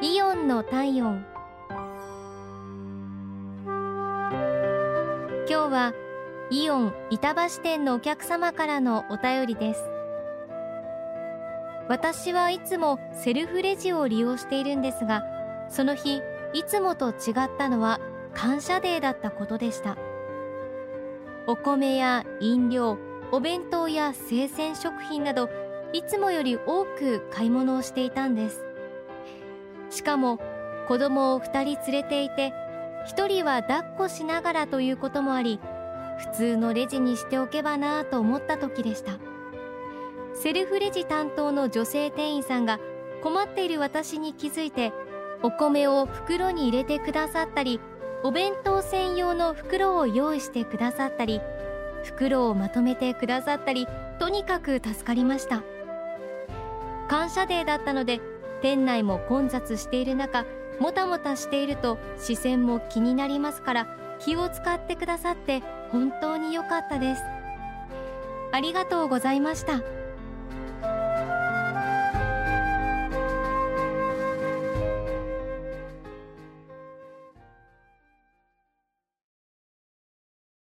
イオンの体温。今日はイオン板橋店のお客様からのお便りです。私はいつもセルフレジを利用しているんですがその日いつもと違ったのは感謝デーだったことでした。お米や飲料お弁当や生鮮食品などいつもより多く買い物をしていたんです。しかも子供を2人連れていて1人は抱っこしながらということもあり普通のレジにしておけばなぁと思った時でした。セルフレジ担当の女性店員さんが困っている私に気づいてお米を袋に入れてくださったりお弁当専用の袋を用意してくださったり袋をまとめてくださったりとにかく助かりました。感謝デーだったので店内も混雑している中もたもたしていると視線も気になりますから気を使ってくださって本当に良かったです。ありがとうございました。